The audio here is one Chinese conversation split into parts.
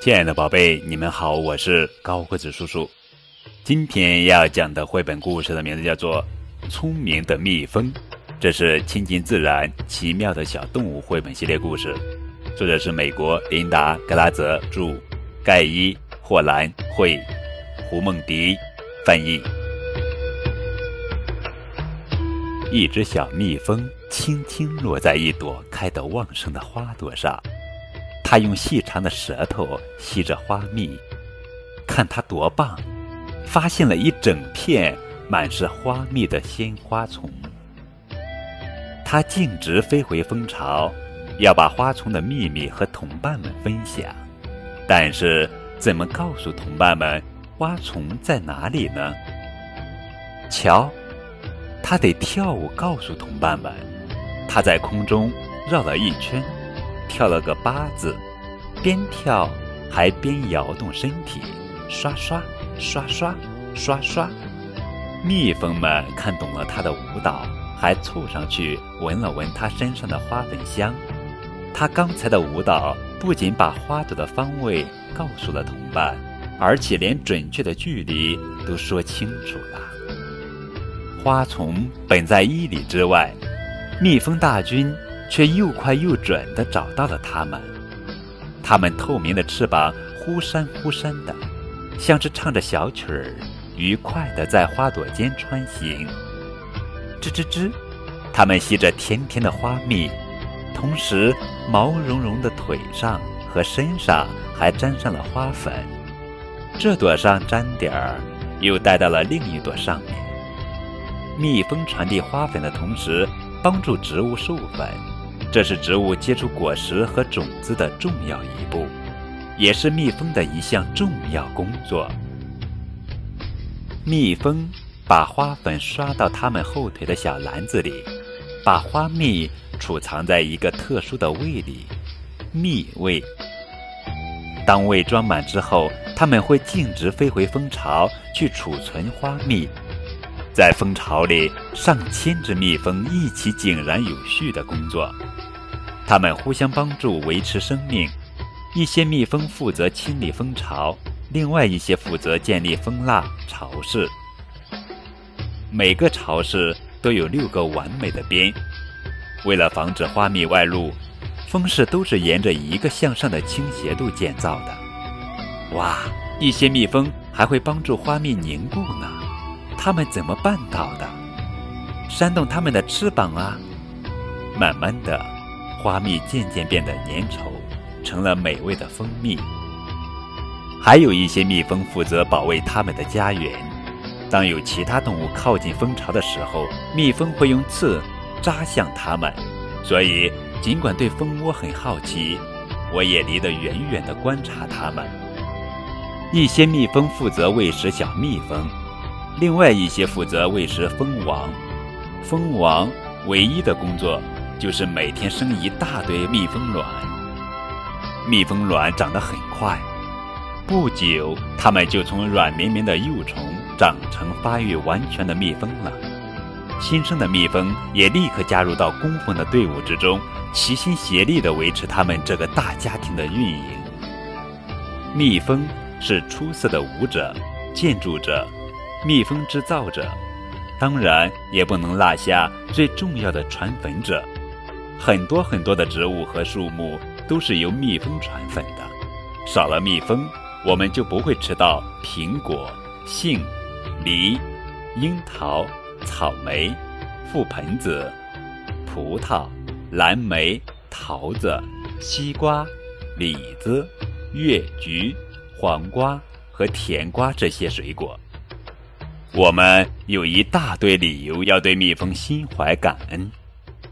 亲爱的宝贝，你们好，我是高个子叔叔。今天要讲的绘本故事的名字叫做《聪明的蜜蜂》，这是亲近自然、奇妙的小动物绘本系列故事，作者是美国琳达·格拉泽著，盖伊·霍兰绘，胡梦迪翻译。一只小蜜蜂轻轻落在一朵开得旺盛的花朵上。它用细长的舌头吸着花蜜，看它多棒！发现了一整片满是花蜜的鲜花丛。它径直飞回蜂巢，要把花丛的秘密和同伴们分享。但是，怎么告诉同伴们花丛在哪里呢？瞧，它得跳舞告诉同伴们。它在空中绕了一圈。跳了个八字，边跳还边摇动身体，刷刷刷刷刷刷。蜜蜂们看懂了他的舞蹈，还凑上去闻了闻他身上的花粉香。他刚才的舞蹈不仅把花朵的方位告诉了同伴，而且连准确的距离都说清楚了。花丛本在一里之外，蜜蜂大军。却又快又准地找到了它们，它们透明的翅膀忽闪忽闪的，像是唱着小曲儿，愉快地在花朵间穿行。吱吱吱，它们吸着甜甜的花蜜，同时毛茸茸的腿上和身上还沾上了花粉。这朵上沾点儿，又带到了另一朵上面。蜜蜂传递花粉的同时，帮助植物授粉。这是植物结出果实和种子的重要一步，也是蜜蜂的一项重要工作。蜜蜂把花粉刷到它们后腿的小篮子里，把花蜜储藏在一个特殊的胃里——蜜胃。当胃装满之后，它们会径直飞回蜂巢去储存花蜜。在蜂巢里，上千只蜜蜂一起井然有序地工作。它们互相帮助维持生命，一些蜜蜂负责清理蜂巢，另外一些负责建立蜂蜡巢室。每个巢室都有六个完美的边，为了防止花蜜外露，蜂室都是沿着一个向上的倾斜度建造的。哇，一些蜜蜂还会帮助花蜜凝固呢，它们怎么办到的？扇动它们的翅膀啊，慢慢的。花蜜渐渐变得粘稠，成了美味的蜂蜜。还有一些蜜蜂负责保卫它们的家园。当有其他动物靠近蜂巢的时候，蜜蜂会用刺扎向它们。所以，尽管对蜂窝很好奇，我也离得远远地观察它们。一些蜜蜂负责喂食小蜜蜂，另外一些负责喂食蜂王。蜂王唯一的工作。就是每天生一大堆蜜蜂卵，蜜蜂卵长得很快，不久它们就从软绵绵的幼虫长成发育完全的蜜蜂了。新生的蜜蜂也立刻加入到工蜂的队伍之中，齐心协力地维持他们这个大家庭的运营。蜜蜂是出色的舞者、建筑者、蜜蜂制造者，当然也不能落下最重要的传粉者。很多很多的植物和树木都是由蜜蜂传粉的，少了蜜蜂，我们就不会吃到苹果、杏、梨、樱桃、草莓、覆盆子、葡萄、蓝莓、桃子、西瓜、李子、月菊、黄瓜和甜瓜这些水果。我们有一大堆理由要对蜜蜂心怀感恩。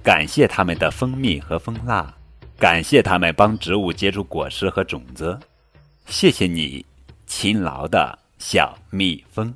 感谢他们的蜂蜜和蜂蜡，感谢他们帮植物结出果实和种子。谢谢你，勤劳的小蜜蜂。